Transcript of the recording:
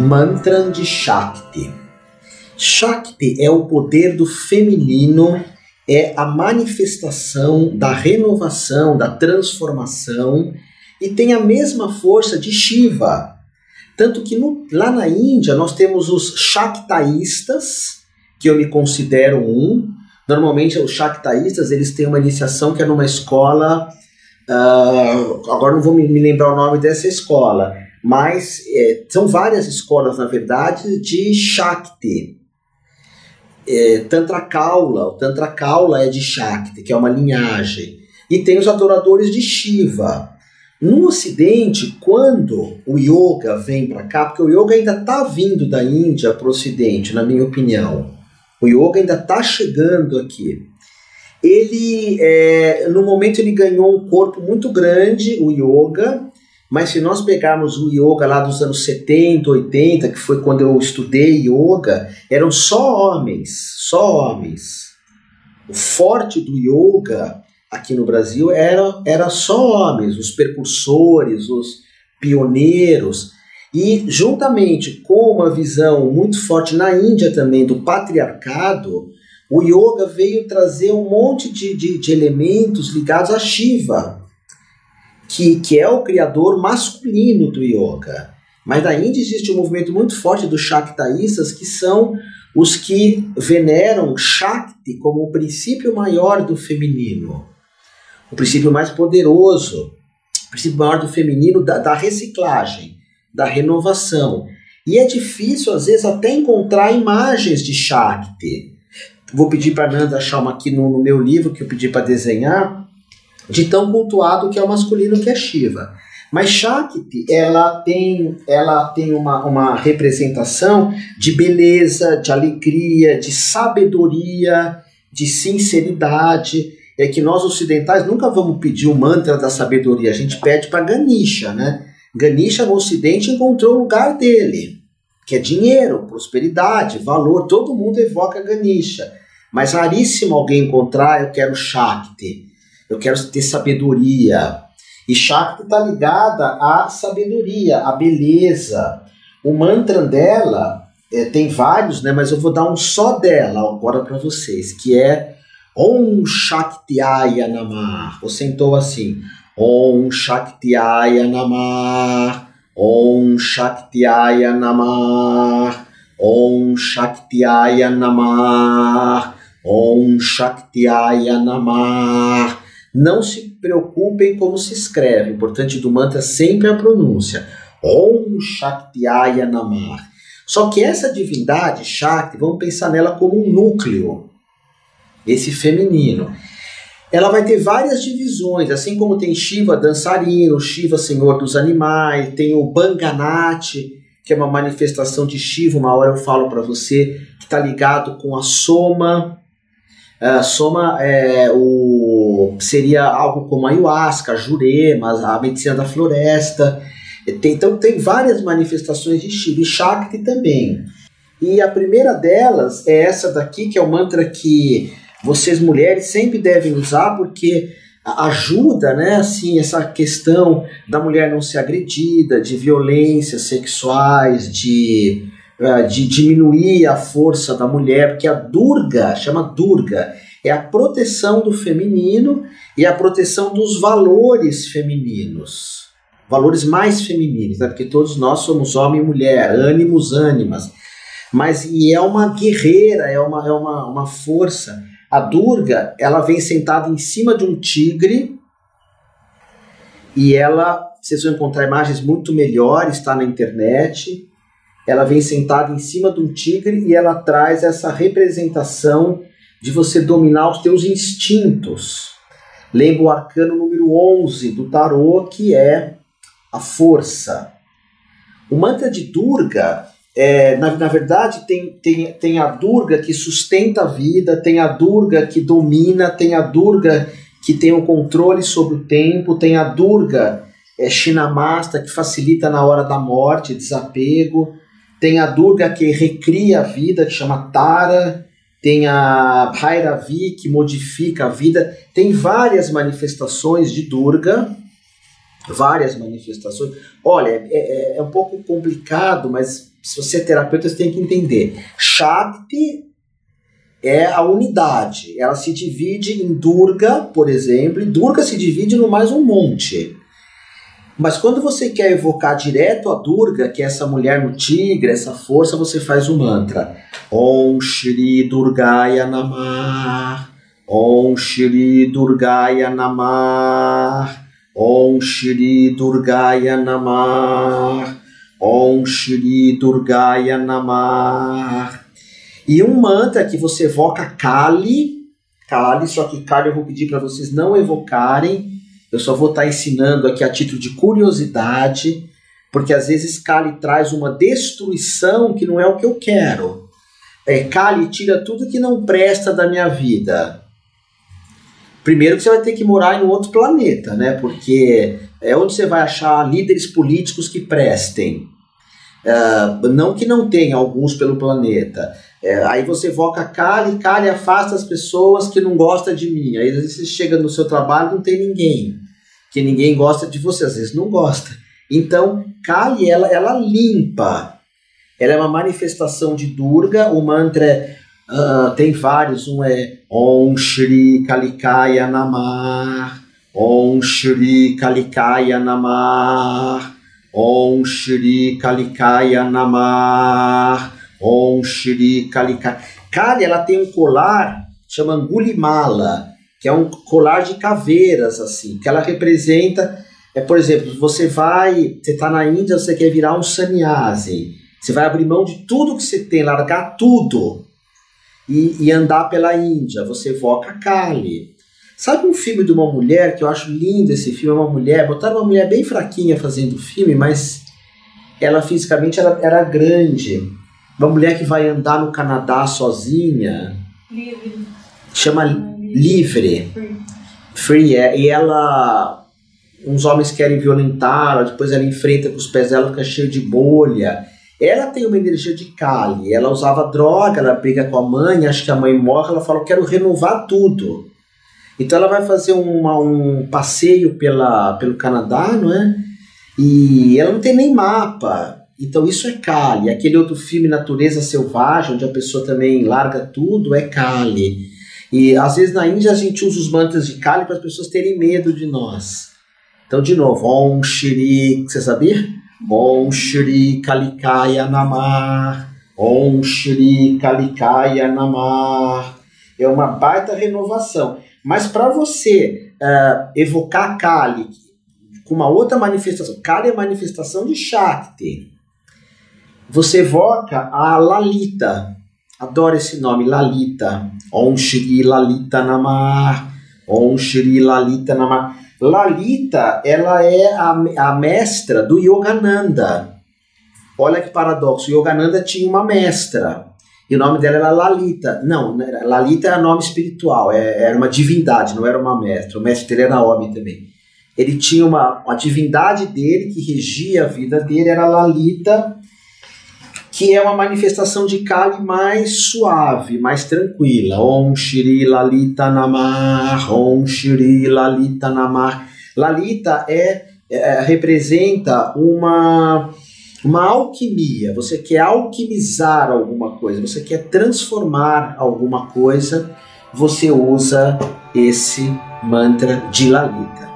Mantra de Shakti. Shakti é o poder do feminino, é a manifestação da renovação, da transformação e tem a mesma força de Shiva. Tanto que no, lá na Índia nós temos os Shaktaístas, que eu me considero um. Normalmente os Shaktaístas eles têm uma iniciação que é numa escola, uh, agora não vou me, me lembrar o nome dessa escola, mas é, são várias escolas, na verdade, de Shakti. É, Tantra Kaula, o Tantra Kaula é de Shakti, que é uma linhagem. E tem os adoradores de Shiva. No Ocidente, quando o yoga vem para cá, porque o yoga ainda está vindo da Índia para o Ocidente, na minha opinião. O yoga ainda está chegando aqui. Ele, é, no momento, ele ganhou um corpo muito grande, o yoga, mas se nós pegarmos o yoga lá dos anos 70, 80, que foi quando eu estudei yoga, eram só homens, só homens. O forte do yoga aqui no Brasil era, era só homens, os percursores, os pioneiros. E juntamente com uma visão muito forte na Índia também do patriarcado, o yoga veio trazer um monte de, de, de elementos ligados a Shiva, que, que é o criador masculino do yoga. Mas na Índia existe um movimento muito forte dos Shaktaístas, que são os que veneram Shakti como o princípio maior do feminino, o princípio mais poderoso, o princípio maior do feminino, da, da reciclagem, da renovação. E é difícil, às vezes, até encontrar imagens de Shakti. Vou pedir para Nanda achar uma aqui no, no meu livro, que eu pedi para desenhar de tão cultuado que é o masculino que é Shiva. Mas Shakti, ela tem, ela tem uma, uma representação de beleza, de alegria, de sabedoria, de sinceridade. É que nós ocidentais nunca vamos pedir o mantra da sabedoria, a gente pede para Ganesha, né? Ganesha no ocidente encontrou o lugar dele, que é dinheiro, prosperidade, valor, todo mundo evoca Ganesha. Mas raríssimo alguém encontrar, eu quero Shakti eu quero ter sabedoria. E Shakti está ligada à sabedoria, à beleza. O mantra dela é, tem vários, né? Mas eu vou dar um só dela agora para vocês, que é Om Shaktiaya Namah. Você entoa assim: Om Shaktiaya Namah. Om Shaktiaya Namah. Om Shaktiaya Namah. Om Shaktiaya Namah. Não se preocupem como se escreve. O importante do mantra é sempre a pronúncia. Om Shaktiaya Namah. Só que essa divindade, Shakti, vamos pensar nela como um núcleo, esse feminino. Ela vai ter várias divisões, assim como tem Shiva dançarino, Shiva senhor dos animais, tem o Banganati, que é uma manifestação de Shiva, uma hora eu falo para você, que está ligado com a Soma, Uh, soma é, o, seria algo como a ayahuasca, a jurema, a medicina da floresta. Tem, então tem várias manifestações de Shiva e Shakti também. E a primeira delas é essa daqui, que é o mantra que vocês mulheres sempre devem usar, porque ajuda, né, assim, essa questão da mulher não ser agredida, de violências sexuais, de uh, de diminuir a força da mulher, porque a Durga, chama Durga, é a proteção do feminino e a proteção dos valores femininos. Valores mais femininos, né? porque todos nós somos homem e mulher, ânimos, ânimas. Mas e é uma guerreira, é uma, é uma, uma força. A Durga, ela vem sentada em cima de um tigre e ela, vocês vão encontrar imagens muito melhores, está na internet ela vem sentada em cima de um tigre e ela traz essa representação de você dominar os teus instintos. Lembra o arcano número 11 do tarô, que é a força. O mantra de Durga, é, na, na verdade, tem, tem, tem a Durga que sustenta a vida, tem a Durga que domina, tem a Durga que tem o controle sobre o tempo, tem a Durga é, Shinamasta que facilita na hora da morte, desapego, tem a Durga que recria a vida, que chama Tara. Tem a Bhairavi que modifica a vida. Tem várias manifestações de Durga. Várias manifestações. Olha, é, é, é um pouco complicado, mas se você é terapeuta, você tem que entender. Shakti é a unidade. Ela se divide em Durga, por exemplo, e Durga se divide no mais um monte. Mas quando você quer evocar direto a Durga, que é essa mulher no tigre, essa força, você faz o mantra. Om Shri Durgaya Namah. Om Shri Durgaya Namah. Om Shri Durgaya Namah. Om Shri Durgaya Namah. E um mantra que você evoca Kali, Kali, só que Kali eu vou pedir para vocês não evocarem, eu só vou estar tá ensinando aqui a título de curiosidade, porque às vezes Kali traz uma destruição que não é o que eu quero. É, Kali tira tudo que não presta da minha vida. Primeiro que você vai ter que morar em outro planeta, né? Porque é onde você vai achar líderes políticos que prestem. Uh, não que não tenha alguns pelo planeta. É, aí você evoca Kali, Kali afasta as pessoas que não gostam de mim. Aí às vezes você chega no seu trabalho não tem ninguém, que ninguém gosta de você, às vezes não gosta. Então, Kali, ela, ela limpa. Ela é uma manifestação de Durga, o mantra uh, tem vários, um é Om Shri Kalikaya Namah, Om Shri Kalikaya Namah, Om Shri Kalikaya Namah, Om Shri Kali Kali, ela tem um colar, chama Angulimala, que é um colar de caveiras, assim, que ela representa, é, por exemplo, você vai, você está na Índia, você quer virar um sannyasi, você vai abrir mão de tudo que você tem, largar tudo e, e andar pela Índia, você evoca Kali. Sabe um filme de uma mulher, que eu acho lindo esse filme, é uma mulher, botaram uma mulher bem fraquinha fazendo o filme, mas ela fisicamente era, era grande uma mulher que vai andar no Canadá sozinha. Livre. Chama Livre. Free. Free, é. E ela. Uns homens querem violentá-la, depois ela enfrenta com os pés dela, fica cheio de bolha. Ela tem uma energia de Kali. Ela usava droga, ela briga com a mãe, acha que a mãe morre, ela fala: Eu quero renovar tudo. Então ela vai fazer uma, um passeio pela, pelo Canadá, não é? E ela não tem nem mapa. Então isso é Kali. Aquele outro filme Natureza Selvagem, onde a pessoa também larga tudo, é Kali. E às vezes na Índia a gente usa os mantras de Kali para as pessoas terem medo de nós. Então, de novo, Om Shri, você sabia? Om Shri Kalikaya Namah. Om Shri Kalikaya Namah. É uma baita renovação. Mas para você uh, evocar Kali com uma outra manifestação, Kali é manifestação de Shakti você evoca a Lalita. Adoro esse nome, Lalita. Om Shri Lalita Namah. Om Shri Lalita Namah. Lalita, ela é a, a mestra do Yogananda. Olha que paradoxo. Yogananda tinha uma mestra. E o nome dela era Lalita. Não, Lalita era nome espiritual, é, era uma divindade, não era uma mestra. O mestre dele era homem também. Ele tinha uma, uma divindade dele que regia a vida dele, era Lalita, que é uma manifestação de Kali mais suave, mais tranquila. Om Shri Lalita Namah, Om Shri Lalita Namah. Lalita é, é, representa uma uma alquimia. Você quer alquimizar alguma coisa, você quer transformar alguma coisa, você usa esse mantra de Lalita.